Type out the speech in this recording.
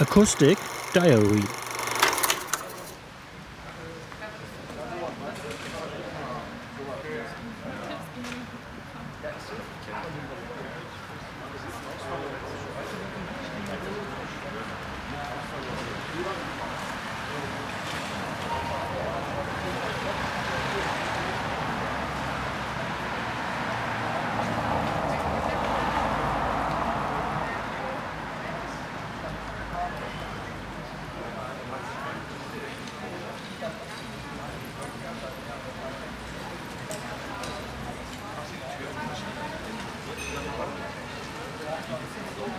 Acoustic Diary Das ist so eine